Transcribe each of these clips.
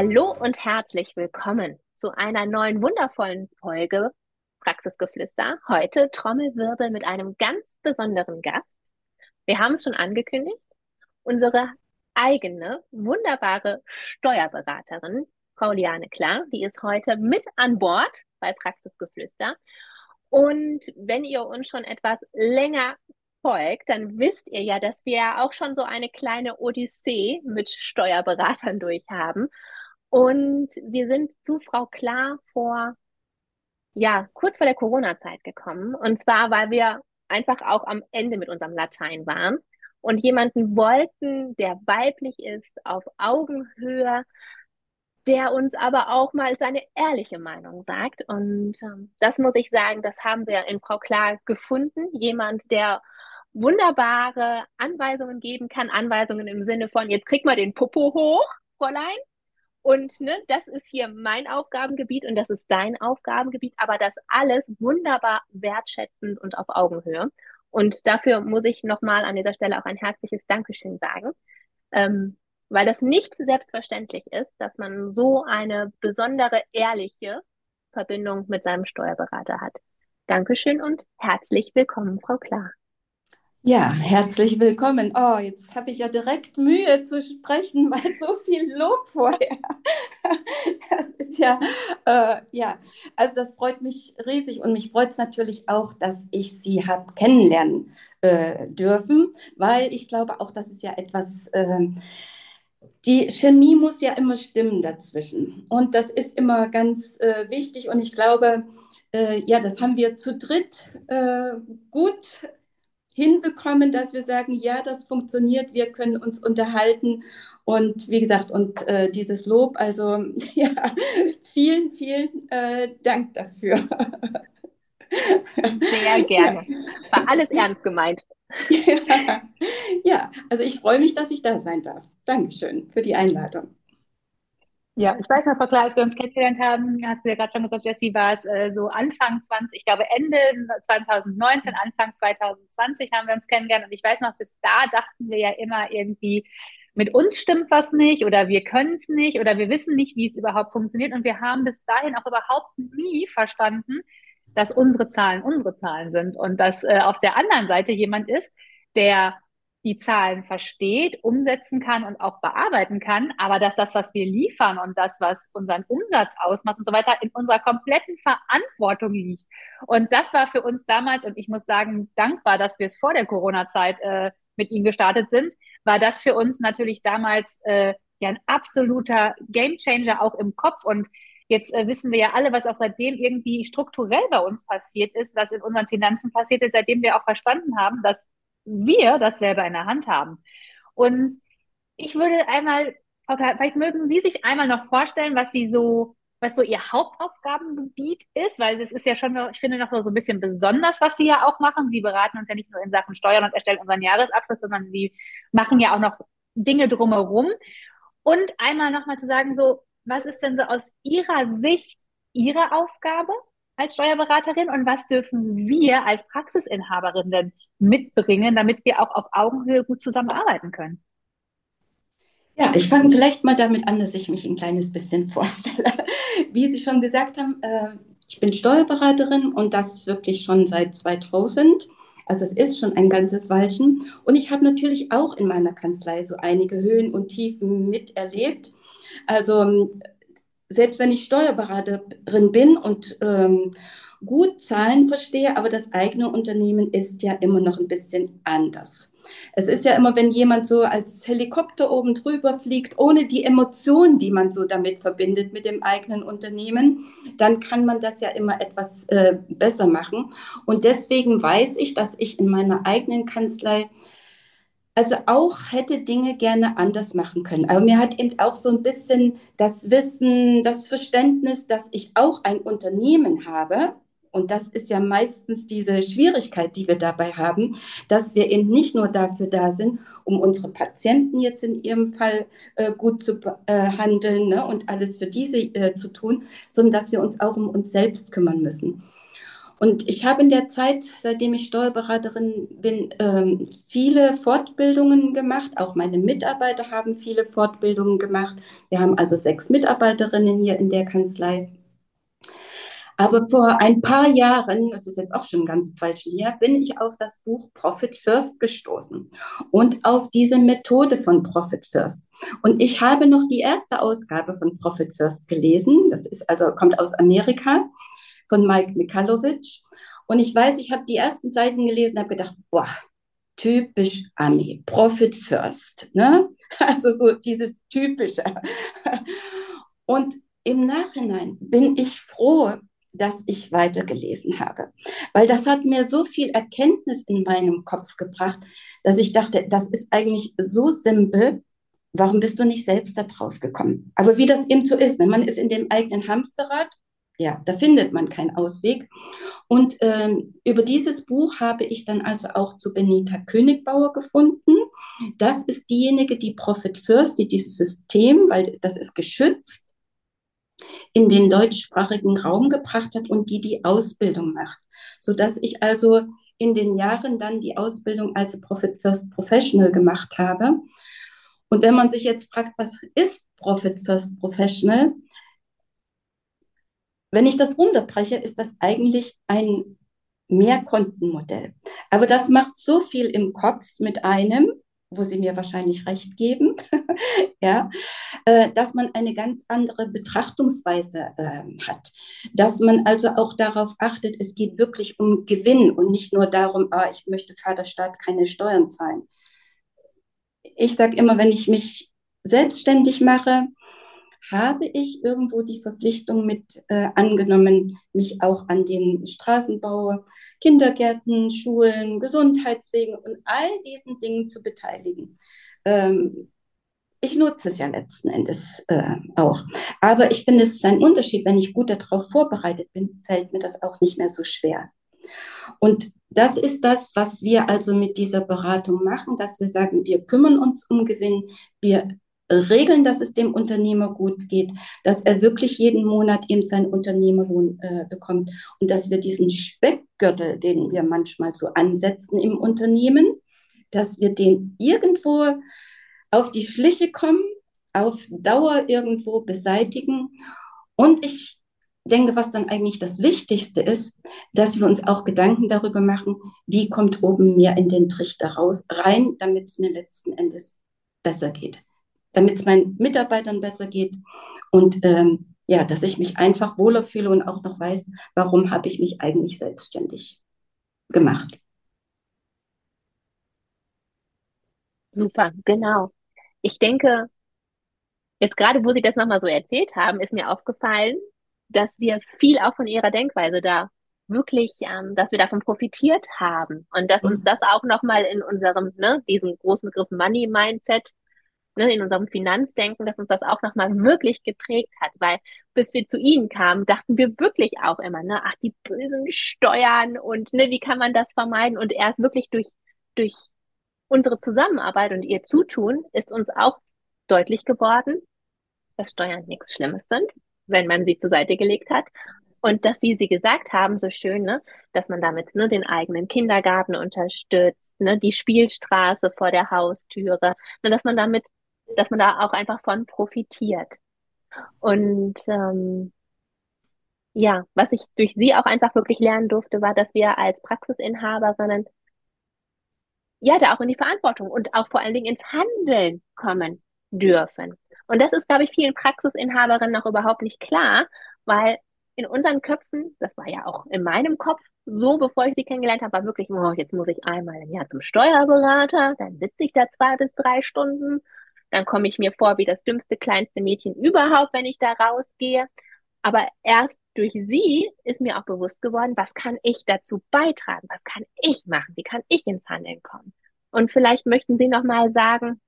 Hallo und herzlich willkommen zu einer neuen wundervollen Folge Praxisgeflüster. Heute Trommelwirbel mit einem ganz besonderen Gast. Wir haben es schon angekündigt. Unsere eigene, wunderbare Steuerberaterin, Frau Liane Klar, die ist heute mit an Bord bei Praxisgeflüster. Und wenn ihr uns schon etwas länger folgt, dann wisst ihr ja, dass wir auch schon so eine kleine Odyssee mit Steuerberatern durchhaben. Und wir sind zu Frau Klar vor, ja, kurz vor der Corona-Zeit gekommen. Und zwar, weil wir einfach auch am Ende mit unserem Latein waren und jemanden wollten, der weiblich ist, auf Augenhöhe, der uns aber auch mal seine ehrliche Meinung sagt. Und ähm, das muss ich sagen, das haben wir in Frau Klar gefunden. Jemand, der wunderbare Anweisungen geben kann. Anweisungen im Sinne von, jetzt krieg mal den Popo hoch, Fräulein. Und ne, das ist hier mein Aufgabengebiet und das ist dein Aufgabengebiet, aber das alles wunderbar wertschätzend und auf Augenhöhe. Und dafür muss ich nochmal an dieser Stelle auch ein herzliches Dankeschön sagen, ähm, weil das nicht selbstverständlich ist, dass man so eine besondere, ehrliche Verbindung mit seinem Steuerberater hat. Dankeschön und herzlich willkommen, Frau Klar. Ja, herzlich willkommen. Oh, jetzt habe ich ja direkt Mühe zu sprechen, weil so viel Lob vorher. Das ist ja, äh, ja, also das freut mich riesig und mich freut es natürlich auch, dass ich Sie habe kennenlernen äh, dürfen, weil ich glaube auch, das ist ja etwas, äh, die Chemie muss ja immer stimmen dazwischen und das ist immer ganz äh, wichtig und ich glaube, äh, ja, das haben wir zu dritt äh, gut hinbekommen, dass wir sagen, ja, das funktioniert, wir können uns unterhalten. Und wie gesagt, und äh, dieses Lob, also ja, vielen, vielen äh, Dank dafür. Sehr gerne. War alles ernst gemeint. Ja, ja, also ich freue mich, dass ich da sein darf. Dankeschön für die Einladung. Ja, ich weiß noch, Frau Klar, als wir uns kennengelernt haben, hast du ja gerade schon gesagt, Jessie, war es äh, so Anfang 20, ich glaube Ende 2019, Anfang 2020 haben wir uns kennengelernt. Und ich weiß noch, bis da dachten wir ja immer irgendwie, mit uns stimmt was nicht oder wir können es nicht oder wir wissen nicht, wie es überhaupt funktioniert. Und wir haben bis dahin auch überhaupt nie verstanden, dass unsere Zahlen unsere Zahlen sind und dass äh, auf der anderen Seite jemand ist, der die Zahlen versteht, umsetzen kann und auch bearbeiten kann, aber dass das, was wir liefern und das, was unseren Umsatz ausmacht und so weiter, in unserer kompletten Verantwortung liegt. Und das war für uns damals, und ich muss sagen, dankbar, dass wir es vor der Corona-Zeit äh, mit ihm gestartet sind, war das für uns natürlich damals äh, ja ein absoluter Gamechanger auch im Kopf. Und Jetzt äh, wissen wir ja alle, was auch seitdem irgendwie strukturell bei uns passiert ist, was in unseren Finanzen passiert ist, seitdem wir auch verstanden haben, dass wir das selber in der Hand haben. Und ich würde einmal, vielleicht mögen Sie sich einmal noch vorstellen, was Sie so, was so Ihr Hauptaufgabengebiet ist, weil das ist ja schon, ich finde, noch so ein bisschen besonders, was Sie ja auch machen. Sie beraten uns ja nicht nur in Sachen Steuern und erstellen unseren Jahresabschluss, sondern Sie machen ja auch noch Dinge drumherum. Und einmal nochmal zu sagen, so, was ist denn so aus Ihrer Sicht Ihre Aufgabe? Als Steuerberaterin und was dürfen wir als Praxisinhaberin denn mitbringen, damit wir auch auf Augenhöhe gut zusammenarbeiten können? Ja, ich fange vielleicht mal damit an, dass ich mich ein kleines bisschen vorstelle. Wie Sie schon gesagt haben, äh, ich bin Steuerberaterin und das wirklich schon seit 2000. Also es ist schon ein ganzes Weilchen. Und ich habe natürlich auch in meiner Kanzlei so einige Höhen und Tiefen miterlebt. Also selbst wenn ich Steuerberaterin bin und ähm, gut Zahlen verstehe, aber das eigene Unternehmen ist ja immer noch ein bisschen anders. Es ist ja immer, wenn jemand so als Helikopter oben drüber fliegt, ohne die Emotion, die man so damit verbindet mit dem eigenen Unternehmen, dann kann man das ja immer etwas äh, besser machen. Und deswegen weiß ich, dass ich in meiner eigenen Kanzlei also auch hätte Dinge gerne anders machen können. Aber mir hat eben auch so ein bisschen das Wissen, das Verständnis, dass ich auch ein Unternehmen habe. Und das ist ja meistens diese Schwierigkeit, die wir dabei haben, dass wir eben nicht nur dafür da sind, um unsere Patienten jetzt in ihrem Fall äh, gut zu behandeln ne, und alles für diese äh, zu tun, sondern dass wir uns auch um uns selbst kümmern müssen. Und ich habe in der Zeit, seitdem ich Steuerberaterin bin, ähm, viele Fortbildungen gemacht. Auch meine Mitarbeiter haben viele Fortbildungen gemacht. Wir haben also sechs Mitarbeiterinnen hier in der Kanzlei. Aber vor ein paar Jahren, das ist jetzt auch schon ein ganzes Weilchen her, bin ich auf das Buch Profit First gestoßen und auf diese Methode von Profit First. Und ich habe noch die erste Ausgabe von Profit First gelesen. Das ist also, kommt aus Amerika von Mike Mikalowitsch. Und ich weiß, ich habe die ersten Seiten gelesen, habe gedacht, boah, typisch Ami, Profit First. Ne? Also so dieses typische. Und im Nachhinein bin ich froh, dass ich weitergelesen habe, weil das hat mir so viel Erkenntnis in meinem Kopf gebracht, dass ich dachte, das ist eigentlich so simpel. Warum bist du nicht selbst da drauf gekommen? Aber wie das eben so ist, ne? man ist in dem eigenen Hamsterrad ja, da findet man keinen Ausweg. Und ähm, über dieses Buch habe ich dann also auch zu Benita Königbauer gefunden. Das ist diejenige, die Profit First, die dieses System, weil das ist geschützt, in den deutschsprachigen Raum gebracht hat und die die Ausbildung macht. Sodass ich also in den Jahren dann die Ausbildung als Profit First Professional gemacht habe. Und wenn man sich jetzt fragt, was ist Profit First Professional, wenn ich das runterbreche, ist das eigentlich ein Mehrkontenmodell. Aber das macht so viel im Kopf mit einem, wo Sie mir wahrscheinlich recht geben, ja, äh, dass man eine ganz andere Betrachtungsweise äh, hat. Dass man also auch darauf achtet, es geht wirklich um Gewinn und nicht nur darum, ah, ich möchte Vaterstaat keine Steuern zahlen. Ich sage immer, wenn ich mich selbstständig mache, habe ich irgendwo die Verpflichtung mit äh, angenommen, mich auch an den Straßenbau, Kindergärten, Schulen, Gesundheitswegen und all diesen Dingen zu beteiligen. Ähm, ich nutze es ja letzten Endes äh, auch. Aber ich finde, es ist ein Unterschied. Wenn ich gut darauf vorbereitet bin, fällt mir das auch nicht mehr so schwer. Und das ist das, was wir also mit dieser Beratung machen, dass wir sagen, wir kümmern uns um Gewinn, wir regeln, dass es dem Unternehmer gut geht, dass er wirklich jeden Monat eben seinen Unternehmerlohn äh, bekommt und dass wir diesen Speckgürtel, den wir manchmal so ansetzen im Unternehmen, dass wir den irgendwo auf die Schliche kommen, auf Dauer irgendwo beseitigen. Und ich denke, was dann eigentlich das Wichtigste ist, dass wir uns auch Gedanken darüber machen, wie kommt oben mehr in den Trichter raus, rein, damit es mir letzten Endes besser geht damit es meinen Mitarbeitern besser geht und ähm, ja, dass ich mich einfach wohler fühle und auch noch weiß, warum habe ich mich eigentlich selbstständig gemacht. Super, genau. Ich denke, jetzt gerade, wo Sie das nochmal so erzählt haben, ist mir aufgefallen, dass wir viel auch von Ihrer Denkweise da wirklich, ähm, dass wir davon profitiert haben und dass uns mhm. das auch nochmal in unserem, ne, diesen großen Begriff Money Mindset ne, in unserem Finanzdenken, dass uns das auch nochmal wirklich geprägt hat, weil bis wir zu ihnen kamen, dachten wir wirklich auch immer, ne, ach, die bösen Steuern und ne, wie kann man das vermeiden? Und erst wirklich durch, durch unsere Zusammenarbeit und ihr Zutun ist uns auch deutlich geworden, dass Steuern nichts Schlimmes sind, wenn man sie zur Seite gelegt hat. Und dass, wie Sie gesagt haben, so schön, ne, dass man damit ne, den eigenen Kindergarten unterstützt, ne, die Spielstraße vor der Haustüre, ne, dass man damit dass man da auch einfach von profitiert. Und ähm, ja, was ich durch sie auch einfach wirklich lernen durfte, war, dass wir als Praxisinhaberinnen ja da auch in die Verantwortung und auch vor allen Dingen ins Handeln kommen dürfen. Und das ist, glaube ich, vielen Praxisinhaberinnen noch überhaupt nicht klar, weil in unseren Köpfen, das war ja auch in meinem Kopf so, bevor ich sie kennengelernt habe, war wirklich, oh, jetzt muss ich einmal im Jahr zum Steuerberater, dann sitze ich da zwei bis drei Stunden dann komme ich mir vor wie das dümmste, kleinste Mädchen überhaupt, wenn ich da rausgehe. Aber erst durch sie ist mir auch bewusst geworden, was kann ich dazu beitragen? Was kann ich machen? Wie kann ich ins Handeln kommen? Und vielleicht möchten Sie noch mal sagen,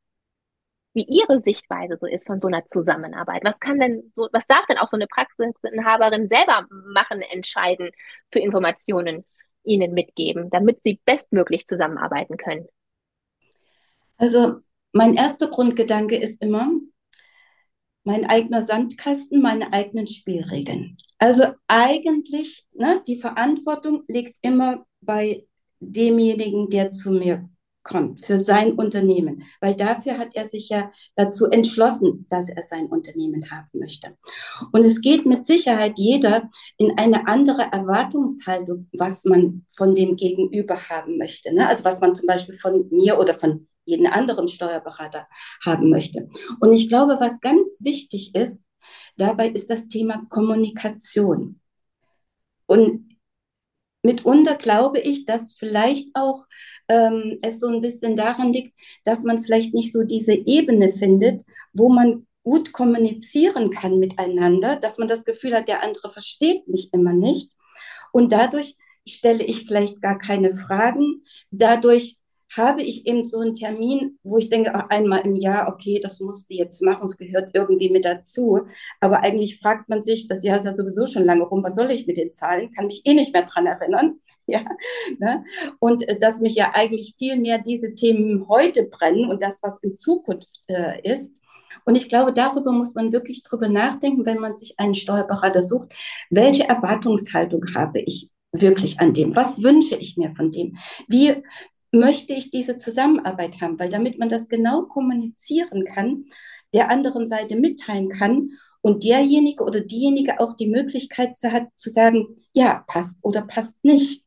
wie Ihre Sichtweise so ist von so einer Zusammenarbeit. Was kann denn so, was darf denn auch so eine Praxisinhaberin selber machen, entscheiden für Informationen Ihnen mitgeben, damit Sie bestmöglich zusammenarbeiten können? Also mein erster Grundgedanke ist immer, mein eigener Sandkasten, meine eigenen Spielregeln. Also eigentlich, ne, die Verantwortung liegt immer bei demjenigen, der zu mir kommt, für sein Unternehmen, weil dafür hat er sich ja dazu entschlossen, dass er sein Unternehmen haben möchte. Und es geht mit Sicherheit jeder in eine andere Erwartungshaltung, was man von dem Gegenüber haben möchte. Ne? Also was man zum Beispiel von mir oder von jeden anderen Steuerberater haben möchte. Und ich glaube, was ganz wichtig ist, dabei ist das Thema Kommunikation. Und mitunter glaube ich, dass vielleicht auch ähm, es so ein bisschen daran liegt, dass man vielleicht nicht so diese Ebene findet, wo man gut kommunizieren kann miteinander, dass man das Gefühl hat, der andere versteht mich immer nicht. Und dadurch stelle ich vielleicht gar keine Fragen. Dadurch habe ich eben so einen Termin, wo ich denke, ach, einmal im Jahr, okay, das musst du jetzt machen, es gehört irgendwie mit dazu. Aber eigentlich fragt man sich, das Jahr ist ja sowieso schon lange rum, was soll ich mit den Zahlen? Kann mich eh nicht mehr dran erinnern. Ja, ne? Und äh, dass mich ja eigentlich viel mehr diese Themen heute brennen und das, was in Zukunft äh, ist. Und ich glaube, darüber muss man wirklich drüber nachdenken, wenn man sich einen Steuerberater sucht. Welche Erwartungshaltung habe ich wirklich an dem? Was wünsche ich mir von dem? Wie möchte ich diese Zusammenarbeit haben, weil damit man das genau kommunizieren kann, der anderen Seite mitteilen kann und derjenige oder diejenige auch die Möglichkeit zu hat zu sagen, ja, passt oder passt nicht.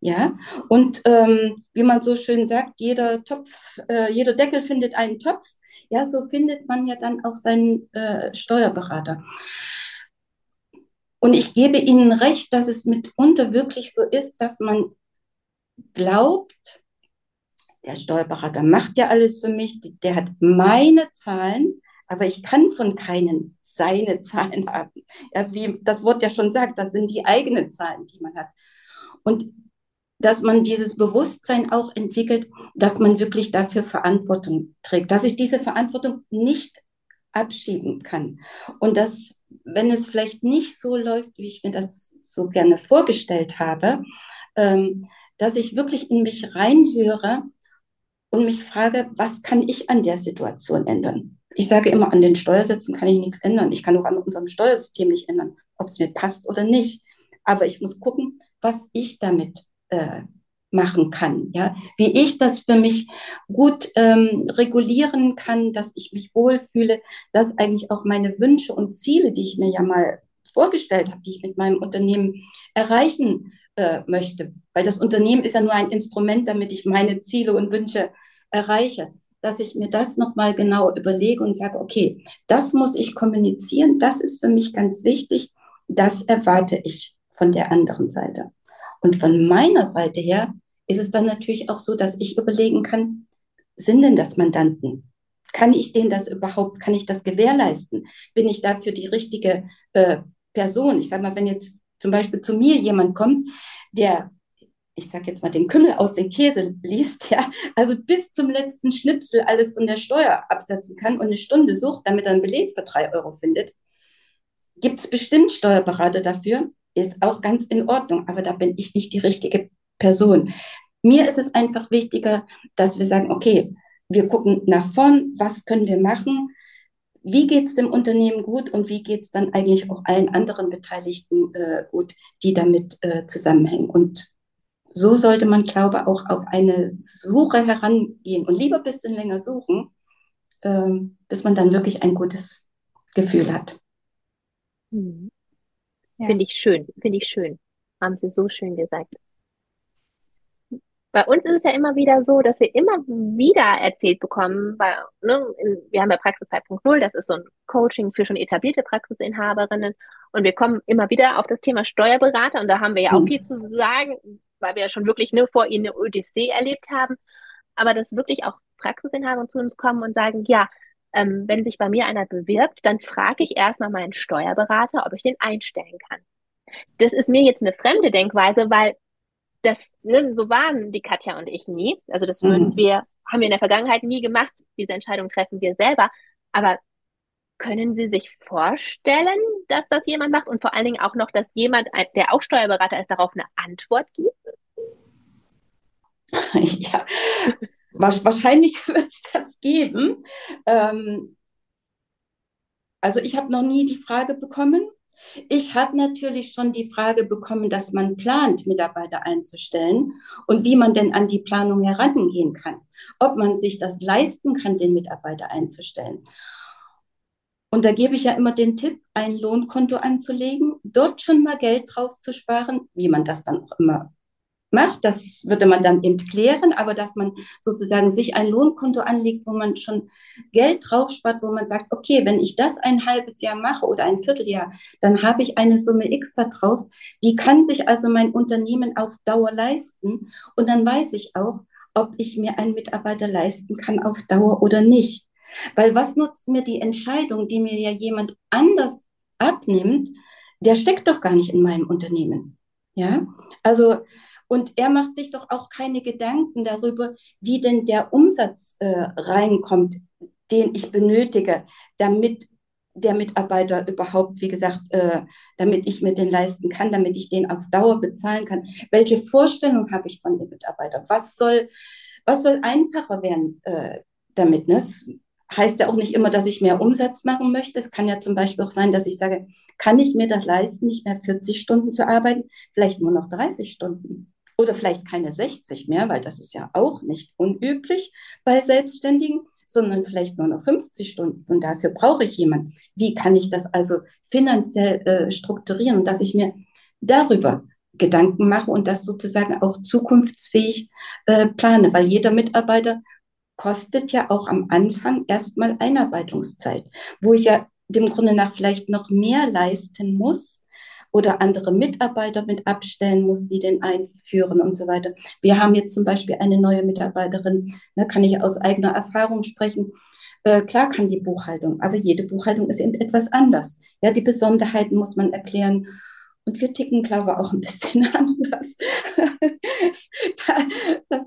Ja, und ähm, wie man so schön sagt, jeder Topf, äh, jeder Deckel findet einen Topf. Ja, so findet man ja dann auch seinen äh, Steuerberater. Und ich gebe Ihnen recht, dass es mitunter wirklich so ist, dass man glaubt, der Steuerberater macht ja alles für mich, der hat meine Zahlen, aber ich kann von keinen seine Zahlen haben. Ja, wie das Wort ja schon sagt, das sind die eigenen Zahlen, die man hat. Und dass man dieses Bewusstsein auch entwickelt, dass man wirklich dafür Verantwortung trägt, dass ich diese Verantwortung nicht abschieben kann. Und dass, wenn es vielleicht nicht so läuft, wie ich mir das so gerne vorgestellt habe, ähm, dass ich wirklich in mich reinhöre und mich frage, was kann ich an der Situation ändern? Ich sage immer, an den Steuersätzen kann ich nichts ändern. Ich kann auch an unserem Steuersystem nicht ändern, ob es mir passt oder nicht. Aber ich muss gucken, was ich damit äh, machen kann, ja, wie ich das für mich gut ähm, regulieren kann, dass ich mich wohlfühle, dass eigentlich auch meine Wünsche und Ziele, die ich mir ja mal vorgestellt habe, die ich mit meinem Unternehmen erreichen äh, möchte, weil das Unternehmen ist ja nur ein Instrument, damit ich meine Ziele und Wünsche erreiche, dass ich mir das nochmal genau überlege und sage, okay, das muss ich kommunizieren, das ist für mich ganz wichtig, das erwarte ich von der anderen Seite. Und von meiner Seite her ist es dann natürlich auch so, dass ich überlegen kann, sind denn das Mandanten? Kann ich denen das überhaupt, kann ich das gewährleisten? Bin ich dafür die richtige äh, Person? Ich sage mal, wenn jetzt zum Beispiel zu mir jemand kommt, der ich sage jetzt mal, den Kümmel aus dem Käse liest, ja, also bis zum letzten Schnipsel alles von der Steuer absetzen kann und eine Stunde sucht, damit er einen Beleg für drei Euro findet, gibt es bestimmt Steuerberater dafür, ist auch ganz in Ordnung, aber da bin ich nicht die richtige Person. Mir ist es einfach wichtiger, dass wir sagen, okay, wir gucken nach vorn, was können wir machen, wie geht es dem Unternehmen gut und wie geht es dann eigentlich auch allen anderen Beteiligten äh, gut, die damit äh, zusammenhängen. Und so sollte man, glaube ich, auch auf eine Suche herangehen und lieber ein bisschen länger suchen, ähm, bis man dann wirklich ein gutes Gefühl hat. Mhm. Ja. Finde ich schön, finde ich schön. Haben Sie so schön gesagt. Bei uns ist es ja immer wieder so, dass wir immer wieder erzählt bekommen, weil ne, wir haben ja Praxis 2.0, das ist so ein Coaching für schon etablierte Praxisinhaberinnen und wir kommen immer wieder auf das Thema Steuerberater und da haben wir ja auch mhm. viel zu sagen, weil wir ja schon wirklich ne, vor ihnen eine Odyssee erlebt haben, aber dass wirklich auch Praxisinhaber zu uns kommen und sagen, ja, ähm, wenn sich bei mir einer bewirbt, dann frage ich erstmal meinen Steuerberater, ob ich den einstellen kann. Das ist mir jetzt eine fremde Denkweise, weil das, ne, so waren die Katja und ich nie. Also das würden mhm. wir haben wir in der Vergangenheit nie gemacht. Diese Entscheidung treffen wir selber. Aber können Sie sich vorstellen, dass das jemand macht und vor allen Dingen auch noch, dass jemand, der auch Steuerberater ist, darauf eine Antwort gibt? Ja, wahrscheinlich wird es das geben. Ähm, also ich habe noch nie die Frage bekommen. Ich habe natürlich schon die Frage bekommen, dass man plant, Mitarbeiter einzustellen und wie man denn an die Planung herangehen kann. Ob man sich das leisten kann, den Mitarbeiter einzustellen. Und da gebe ich ja immer den Tipp, ein Lohnkonto anzulegen, dort schon mal Geld drauf zu sparen, wie man das dann auch immer macht. Das würde man dann eben klären, aber dass man sozusagen sich ein Lohnkonto anlegt, wo man schon Geld drauf spart, wo man sagt, okay, wenn ich das ein halbes Jahr mache oder ein Vierteljahr, dann habe ich eine Summe X da drauf. Die kann sich also mein Unternehmen auf Dauer leisten. Und dann weiß ich auch, ob ich mir einen Mitarbeiter leisten kann auf Dauer oder nicht. Weil was nutzt mir die Entscheidung, die mir ja jemand anders abnimmt, der steckt doch gar nicht in meinem Unternehmen. Ja, also und er macht sich doch auch keine Gedanken darüber, wie denn der Umsatz äh, reinkommt, den ich benötige, damit der Mitarbeiter überhaupt, wie gesagt, äh, damit ich mir den leisten kann, damit ich den auf Dauer bezahlen kann. Welche Vorstellung habe ich von dem Mitarbeiter? Was soll, was soll einfacher werden äh, damit? Ne? Das heißt ja auch nicht immer, dass ich mehr Umsatz machen möchte. Es kann ja zum Beispiel auch sein, dass ich sage, kann ich mir das leisten, nicht mehr 40 Stunden zu arbeiten, vielleicht nur noch 30 Stunden oder vielleicht keine 60 mehr, weil das ist ja auch nicht unüblich bei Selbstständigen, sondern vielleicht nur noch 50 Stunden. Und dafür brauche ich jemanden. Wie kann ich das also finanziell äh, strukturieren, dass ich mir darüber Gedanken mache und das sozusagen auch zukunftsfähig äh, plane, weil jeder Mitarbeiter kostet ja auch am Anfang erstmal Einarbeitungszeit, wo ich ja dem Grunde nach vielleicht noch mehr leisten muss, oder andere Mitarbeiter mit abstellen muss, die den einführen und so weiter. Wir haben jetzt zum Beispiel eine neue Mitarbeiterin, ne, kann ich aus eigener Erfahrung sprechen. Äh, klar kann die Buchhaltung, aber jede Buchhaltung ist eben etwas anders. Ja, die Besonderheiten muss man erklären. Und wir ticken, glaube ich, auch ein bisschen anders. das,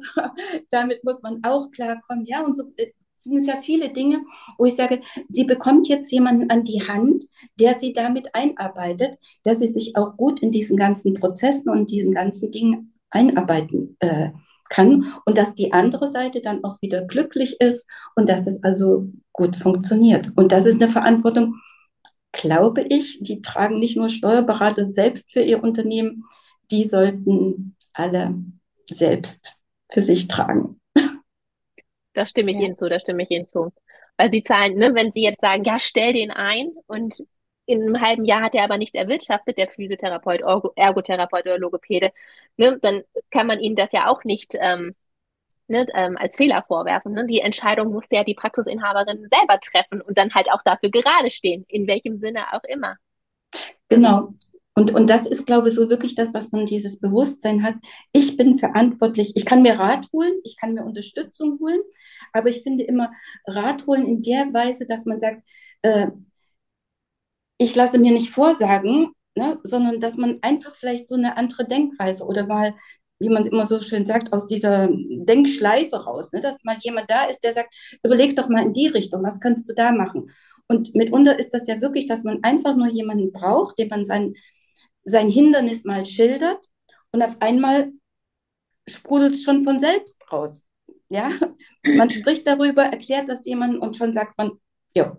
damit muss man auch klarkommen. Ja, und so äh, sind es ja viele Dinge, wo ich sage, sie bekommt jetzt jemanden an die Hand, der sie damit einarbeitet, dass sie sich auch gut in diesen ganzen Prozessen und diesen ganzen Dingen einarbeiten äh, kann und dass die andere Seite dann auch wieder glücklich ist und dass es also gut funktioniert. Und das ist eine Verantwortung, glaube ich, die tragen nicht nur Steuerberater selbst für ihr Unternehmen, die sollten alle selbst für sich tragen. Da stimme ich ja. Ihnen zu, da stimme ich Ihnen zu. Weil Sie zahlen, ne, wenn Sie jetzt sagen, ja, stell den ein und in einem halben Jahr hat er aber nichts erwirtschaftet, der Physiotherapeut, Ergotherapeut oder Logopäde, ne, dann kann man Ihnen das ja auch nicht ähm, ne, ähm, als Fehler vorwerfen. Ne? Die Entscheidung muss ja die Praxisinhaberin selber treffen und dann halt auch dafür gerade stehen, in welchem Sinne auch immer. Genau. Und, und das ist, glaube ich, so wirklich das, dass man dieses Bewusstsein hat, ich bin verantwortlich, ich kann mir Rat holen, ich kann mir Unterstützung holen, aber ich finde immer Rat holen in der Weise, dass man sagt, äh, ich lasse mir nicht vorsagen, ne, sondern dass man einfach vielleicht so eine andere Denkweise oder mal, wie man immer so schön sagt, aus dieser Denkschleife raus, ne, dass mal jemand da ist, der sagt, überleg doch mal in die Richtung, was könntest du da machen? Und mitunter ist das ja wirklich, dass man einfach nur jemanden braucht, dem man sein sein Hindernis mal schildert und auf einmal sprudelt es schon von selbst raus. Ja, man spricht darüber, erklärt das jemandem und schon sagt man, ja,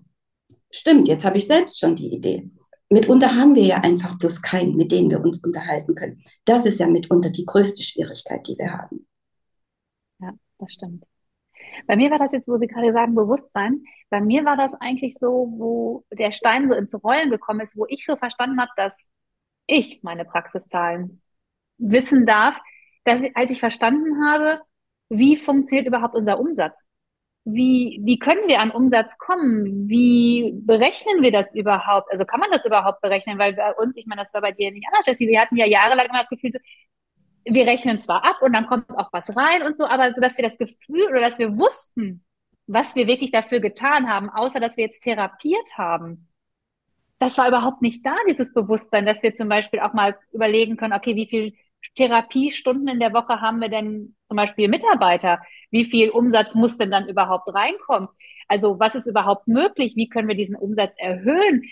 stimmt, jetzt habe ich selbst schon die Idee. Mitunter haben wir ja einfach bloß keinen, mit dem wir uns unterhalten können. Das ist ja mitunter die größte Schwierigkeit, die wir haben. Ja, das stimmt. Bei mir war das jetzt, wo Sie gerade sagen, Bewusstsein. Bei mir war das eigentlich so, wo der Stein so ins Rollen gekommen ist, wo ich so verstanden habe, dass ich meine Praxiszahlen wissen darf, dass ich, als ich verstanden habe, wie funktioniert überhaupt unser Umsatz? Wie, wie können wir an Umsatz kommen? Wie berechnen wir das überhaupt? Also kann man das überhaupt berechnen? Weil bei uns, ich meine, das war bei dir nicht anders, Jessie, wir hatten ja jahrelang immer das Gefühl, so, wir rechnen zwar ab und dann kommt auch was rein und so, aber so, dass wir das Gefühl oder dass wir wussten, was wir wirklich dafür getan haben, außer dass wir jetzt therapiert haben, das war überhaupt nicht da, dieses Bewusstsein, dass wir zum Beispiel auch mal überlegen können, okay, wie viel Therapiestunden in der Woche haben wir denn zum Beispiel Mitarbeiter? Wie viel Umsatz muss denn dann überhaupt reinkommen? Also was ist überhaupt möglich? Wie können wir diesen Umsatz erhöhen?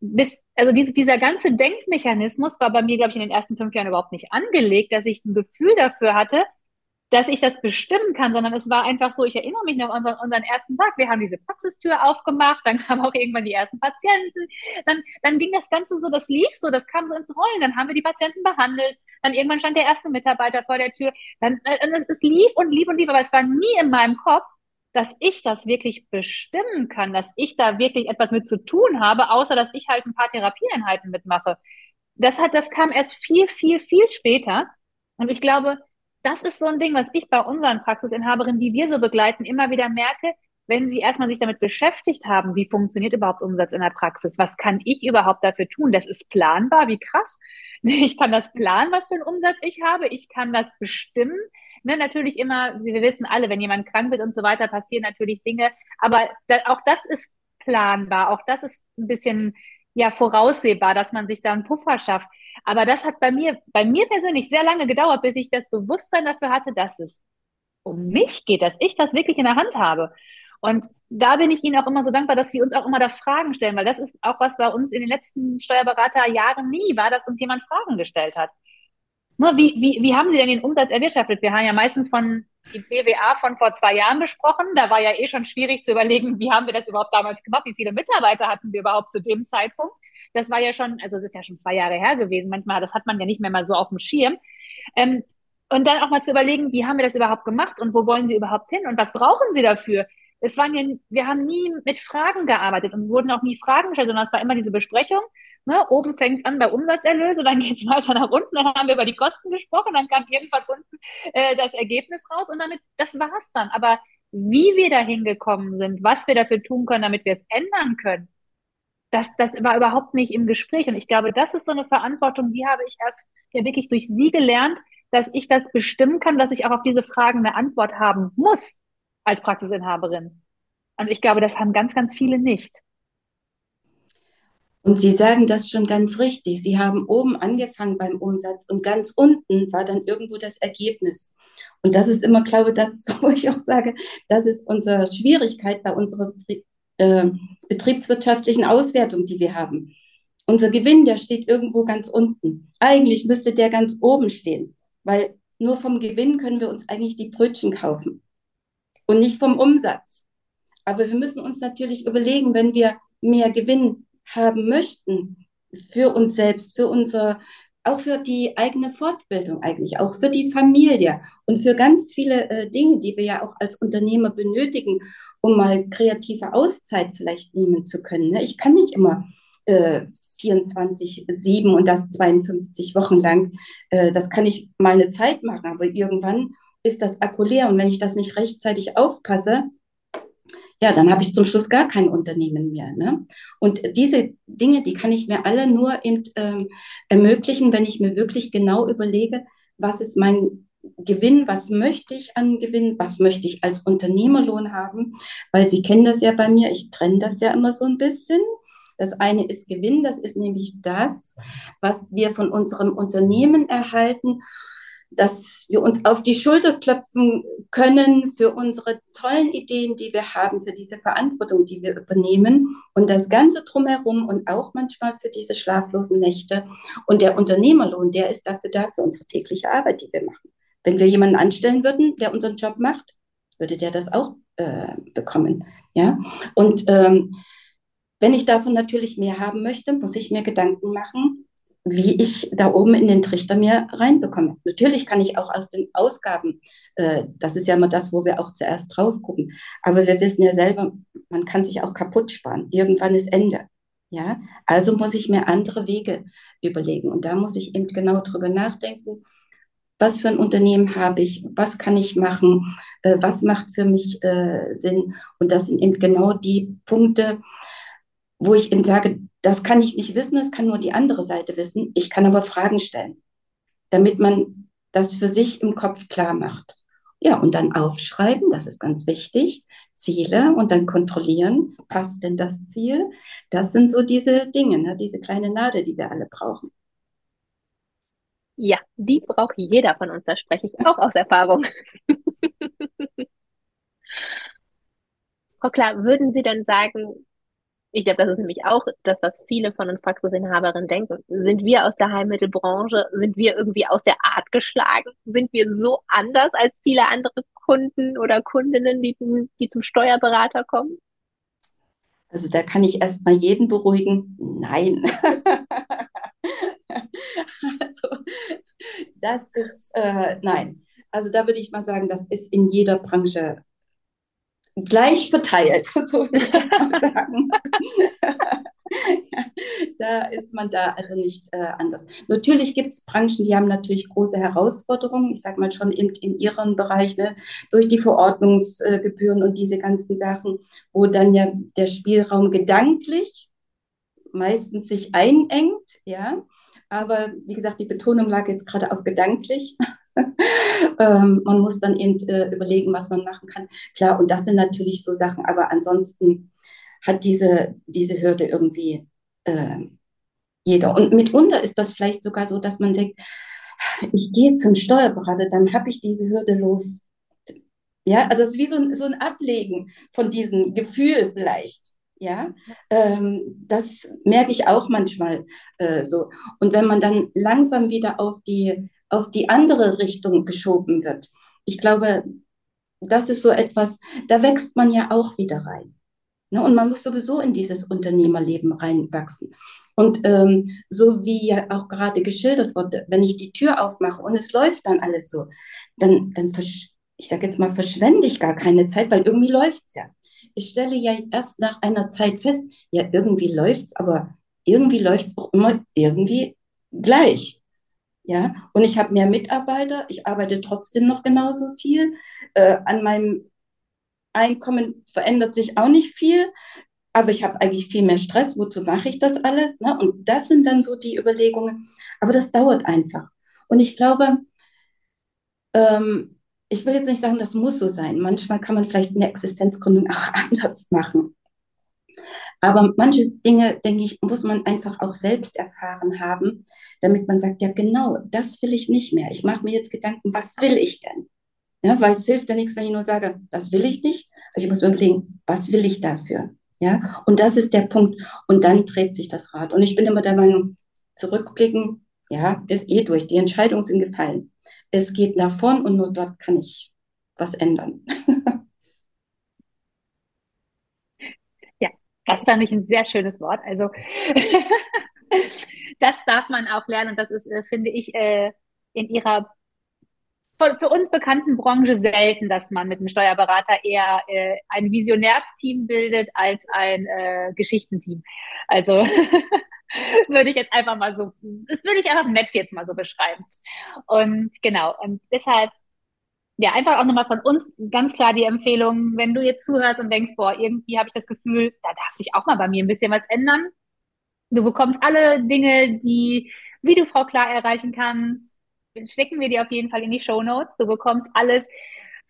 Bis, also diese, dieser ganze Denkmechanismus war bei mir, glaube ich, in den ersten fünf Jahren überhaupt nicht angelegt, dass ich ein Gefühl dafür hatte, dass ich das bestimmen kann, sondern es war einfach so, ich erinnere mich noch an unseren, unseren ersten Tag. Wir haben diese Praxistür aufgemacht, dann kamen auch irgendwann die ersten Patienten, dann, dann ging das Ganze so, das lief so, das kam so ins Rollen, dann haben wir die Patienten behandelt, dann irgendwann stand der erste Mitarbeiter vor der Tür, dann, äh, es, es lief und lief und lief, aber es war nie in meinem Kopf, dass ich das wirklich bestimmen kann, dass ich da wirklich etwas mit zu tun habe, außer dass ich halt ein paar Therapieeinheiten mitmache. Das hat, das kam erst viel, viel, viel später. Und ich glaube, das ist so ein Ding, was ich bei unseren Praxisinhaberinnen, die wir so begleiten, immer wieder merke, wenn sie erstmal sich damit beschäftigt haben, wie funktioniert überhaupt Umsatz in der Praxis? Was kann ich überhaupt dafür tun? Das ist planbar, wie krass. Ich kann das planen, was für einen Umsatz ich habe. Ich kann das bestimmen. Ne, natürlich immer, wir wissen alle, wenn jemand krank wird und so weiter, passieren natürlich Dinge. Aber da, auch das ist planbar. Auch das ist ein bisschen ja voraussehbar, dass man sich da einen Puffer schafft. Aber das hat bei mir, bei mir persönlich sehr lange gedauert, bis ich das Bewusstsein dafür hatte, dass es um mich geht, dass ich das wirklich in der Hand habe. Und da bin ich Ihnen auch immer so dankbar, dass Sie uns auch immer da Fragen stellen, weil das ist auch was bei uns in den letzten Steuerberaterjahren nie war, dass uns jemand Fragen gestellt hat. Nur wie, wie, wie haben Sie denn den Umsatz erwirtschaftet? Wir haben ja meistens von die BWA von vor zwei Jahren besprochen. Da war ja eh schon schwierig zu überlegen, wie haben wir das überhaupt damals gemacht? Wie viele Mitarbeiter hatten wir überhaupt zu dem Zeitpunkt? Das war ja schon, also das ist ja schon zwei Jahre her gewesen. Manchmal, das hat man ja nicht mehr mal so auf dem Schirm. Ähm, und dann auch mal zu überlegen, wie haben wir das überhaupt gemacht und wo wollen Sie überhaupt hin und was brauchen Sie dafür? Es waren ja, wir haben nie mit Fragen gearbeitet. Uns wurden auch nie Fragen gestellt, sondern es war immer diese Besprechung. Ne? Oben fängt es an bei Umsatzerlöse, dann geht es weiter nach unten, dann haben wir über die Kosten gesprochen, dann kam irgendwann unten äh, das Ergebnis raus und damit, das war's dann. Aber wie wir da hingekommen sind, was wir dafür tun können, damit wir es ändern können, das, das war überhaupt nicht im Gespräch. Und ich glaube, das ist so eine Verantwortung, die habe ich erst ja wirklich durch Sie gelernt, dass ich das bestimmen kann, dass ich auch auf diese Fragen eine Antwort haben muss als Praxisinhaberin. Und ich glaube, das haben ganz, ganz viele nicht. Und Sie sagen das schon ganz richtig. Sie haben oben angefangen beim Umsatz und ganz unten war dann irgendwo das Ergebnis. Und das ist immer, glaube ich, das, wo ich auch sage, das ist unsere Schwierigkeit bei unserer Betrieb, äh, betriebswirtschaftlichen Auswertung, die wir haben. Unser Gewinn, der steht irgendwo ganz unten. Eigentlich müsste der ganz oben stehen, weil nur vom Gewinn können wir uns eigentlich die Brötchen kaufen und nicht vom Umsatz. Aber wir müssen uns natürlich überlegen, wenn wir mehr Gewinn haben möchten für uns selbst, für unser, auch für die eigene Fortbildung eigentlich, auch für die Familie und für ganz viele äh, Dinge, die wir ja auch als Unternehmer benötigen, um mal kreative Auszeit vielleicht nehmen zu können. Ne? Ich kann nicht immer äh, 24, 7 und das 52 Wochen lang. Äh, das kann ich mal eine Zeit machen, aber irgendwann ist das Akku leer und wenn ich das nicht rechtzeitig aufpasse, ja, dann habe ich zum Schluss gar kein Unternehmen mehr. Ne? Und diese Dinge, die kann ich mir alle nur eben, ähm, ermöglichen, wenn ich mir wirklich genau überlege, was ist mein Gewinn, was möchte ich an Gewinn, was möchte ich als Unternehmerlohn haben, weil Sie kennen das ja bei mir, ich trenne das ja immer so ein bisschen. Das eine ist Gewinn, das ist nämlich das, was wir von unserem Unternehmen erhalten dass wir uns auf die Schulter klopfen können für unsere tollen Ideen, die wir haben, für diese Verantwortung, die wir übernehmen und das Ganze drumherum und auch manchmal für diese schlaflosen Nächte. Und der Unternehmerlohn, der ist dafür da, für unsere tägliche Arbeit, die wir machen. Wenn wir jemanden anstellen würden, der unseren Job macht, würde der das auch äh, bekommen. Ja? Und ähm, wenn ich davon natürlich mehr haben möchte, muss ich mir Gedanken machen, wie ich da oben in den Trichter mir reinbekomme. Natürlich kann ich auch aus den Ausgaben, äh, das ist ja immer das, wo wir auch zuerst drauf gucken, aber wir wissen ja selber, man kann sich auch kaputt sparen. Irgendwann ist Ende. Ja, also muss ich mir andere Wege überlegen und da muss ich eben genau drüber nachdenken. Was für ein Unternehmen habe ich? Was kann ich machen? Äh, was macht für mich äh, Sinn? Und das sind eben genau die Punkte, wo ich eben sage, das kann ich nicht wissen, das kann nur die andere Seite wissen. Ich kann aber Fragen stellen, damit man das für sich im Kopf klar macht. Ja, und dann aufschreiben, das ist ganz wichtig. Ziele und dann kontrollieren, passt denn das Ziel? Das sind so diese Dinge, ne, diese kleine Nadel, die wir alle brauchen. Ja, die braucht jeder von uns, da spreche ich auch aus Erfahrung. Frau Klar, würden Sie denn sagen, ich glaube, das ist nämlich auch das, was viele von uns Praxisinhaberinnen denken. Sind wir aus der Heilmittelbranche, sind wir irgendwie aus der Art geschlagen? Sind wir so anders als viele andere Kunden oder Kundinnen, die, die zum Steuerberater kommen? Also da kann ich erstmal jeden beruhigen. Nein. also das ist, äh, nein. Also da würde ich mal sagen, das ist in jeder Branche gleich verteilt, so würde ich das mal sagen. da ist man da also nicht äh, anders. Natürlich gibt es Branchen, die haben natürlich große Herausforderungen, ich sage mal schon in, in ihrem Bereich, ne, durch die Verordnungsgebühren und diese ganzen Sachen, wo dann ja der Spielraum gedanklich meistens sich einengt, ja. Aber wie gesagt, die Betonung lag jetzt gerade auf gedanklich. ähm, man muss dann eben äh, überlegen, was man machen kann. Klar, und das sind natürlich so Sachen, aber ansonsten hat diese, diese Hürde irgendwie äh, jeder. Und mitunter ist das vielleicht sogar so, dass man denkt, ich gehe zum Steuerberater, dann habe ich diese Hürde los. Ja, also es ist wie so ein, so ein Ablegen von diesem Gefühl vielleicht. Ja, ähm, das merke ich auch manchmal äh, so. Und wenn man dann langsam wieder auf die, auf die andere Richtung geschoben wird, ich glaube, das ist so etwas, da wächst man ja auch wieder rein. Ne? Und man muss sowieso in dieses Unternehmerleben reinwachsen. Und ähm, so wie ja auch gerade geschildert wurde, wenn ich die Tür aufmache und es läuft dann alles so, dann, dann ich sage jetzt mal, verschwende ich gar keine Zeit, weil irgendwie läuft es ja ich stelle ja erst nach einer Zeit fest, ja, irgendwie läuft es, aber irgendwie läuft es auch immer irgendwie gleich. Ja, und ich habe mehr Mitarbeiter, ich arbeite trotzdem noch genauso viel. Äh, an meinem Einkommen verändert sich auch nicht viel, aber ich habe eigentlich viel mehr Stress. Wozu mache ich das alles? Ne? Und das sind dann so die Überlegungen. Aber das dauert einfach. Und ich glaube, ähm, ich will jetzt nicht sagen, das muss so sein. Manchmal kann man vielleicht eine Existenzgründung auch anders machen. Aber manche Dinge, denke ich, muss man einfach auch selbst erfahren haben, damit man sagt, ja genau, das will ich nicht mehr. Ich mache mir jetzt Gedanken, was will ich denn? Ja, weil es hilft ja nichts, wenn ich nur sage, das will ich nicht. Also ich muss mir überlegen, was will ich dafür? Ja, und das ist der Punkt. Und dann dreht sich das Rad. Und ich bin immer der Meinung, zurückblicken, ja, ist eh durch. Die Entscheidungen sind gefallen es geht nach vorn und nur dort kann ich was ändern. das fand ich ein sehr schönes Wort. Also das darf man auch lernen und das ist, äh, finde ich, äh, in ihrer für uns bekannten Branche selten, dass man mit einem Steuerberater eher äh, ein Visionärsteam bildet als ein äh, Geschichtenteam. Also würde ich jetzt einfach mal so, das würde ich einfach nett jetzt mal so beschreiben. Und genau, und deshalb, ja, einfach auch nochmal von uns ganz klar die Empfehlung, wenn du jetzt zuhörst und denkst, boah, irgendwie habe ich das Gefühl, da darf sich auch mal bei mir ein bisschen was ändern. Du bekommst alle Dinge, die, wie du Frau Klar erreichen kannst, stecken wir dir auf jeden Fall in die Show Notes. Du bekommst alles.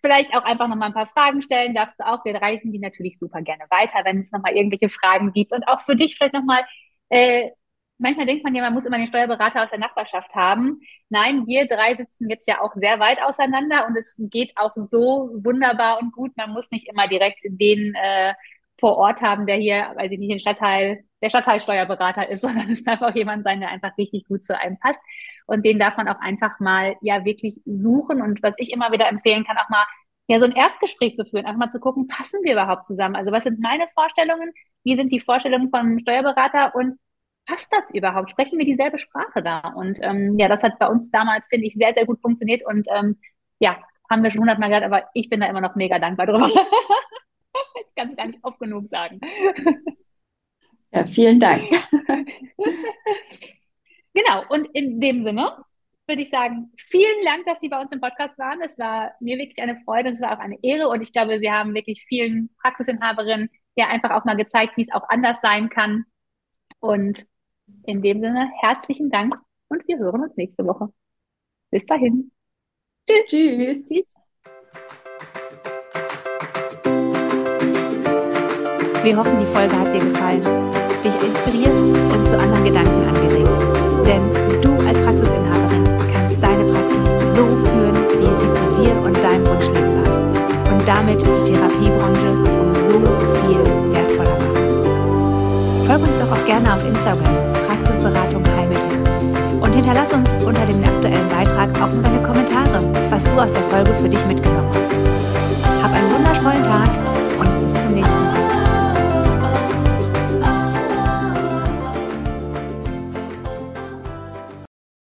Vielleicht auch einfach nochmal ein paar Fragen stellen, darfst du auch. Wir reichen die natürlich super gerne weiter, wenn es nochmal irgendwelche Fragen gibt. Und auch für dich vielleicht nochmal, äh, manchmal denkt man ja, man muss immer den Steuerberater aus der Nachbarschaft haben. Nein, wir drei sitzen jetzt ja auch sehr weit auseinander und es geht auch so wunderbar und gut. Man muss nicht immer direkt den äh, vor Ort haben, der hier, weiß ich nicht, den Stadtteil, der Stadtteilsteuerberater ist, sondern es darf auch jemand sein, der einfach richtig gut zu einem passt. Und den darf man auch einfach mal ja wirklich suchen. Und was ich immer wieder empfehlen kann, auch mal ja so ein Erstgespräch zu führen, einfach mal zu gucken, passen wir überhaupt zusammen? Also was sind meine Vorstellungen? Wie sind die Vorstellungen vom Steuerberater? Und passt das überhaupt? Sprechen wir dieselbe Sprache da? Und ähm, ja, das hat bei uns damals, finde ich, sehr, sehr gut funktioniert. Und ähm, ja, haben wir schon hundertmal gehört, aber ich bin da immer noch mega dankbar drüber. ich kann es gar nicht oft genug sagen. Ja, vielen Dank. genau, und in dem Sinne würde ich sagen, vielen Dank, dass Sie bei uns im Podcast waren. Es war mir wirklich eine Freude und es war auch eine Ehre. Und ich glaube, Sie haben wirklich vielen Praxisinhaberinnen ja einfach auch mal gezeigt, wie es auch anders sein kann. Und in dem Sinne, herzlichen Dank und wir hören uns nächste Woche. Bis dahin. Tschüss. Tschüss. Tschüss. Wir hoffen, die Folge hat dir gefallen, dich inspiriert und zu anderen Gedanken angeregt. Denn du als Praxisinhaberin kannst deine Praxis so führen, wie sie zu dir und deinem Wunschleben passt. Und damit die Therapiebranche um so viel Mehr folge uns doch auch gerne auf Instagram, Praxisberatung Heilmittel. Und hinterlass uns unter dem aktuellen Beitrag auch nur deine Kommentare, was du aus der Folge für dich mitgenommen hast. Hab einen wundervollen Tag und bis zum nächsten Mal.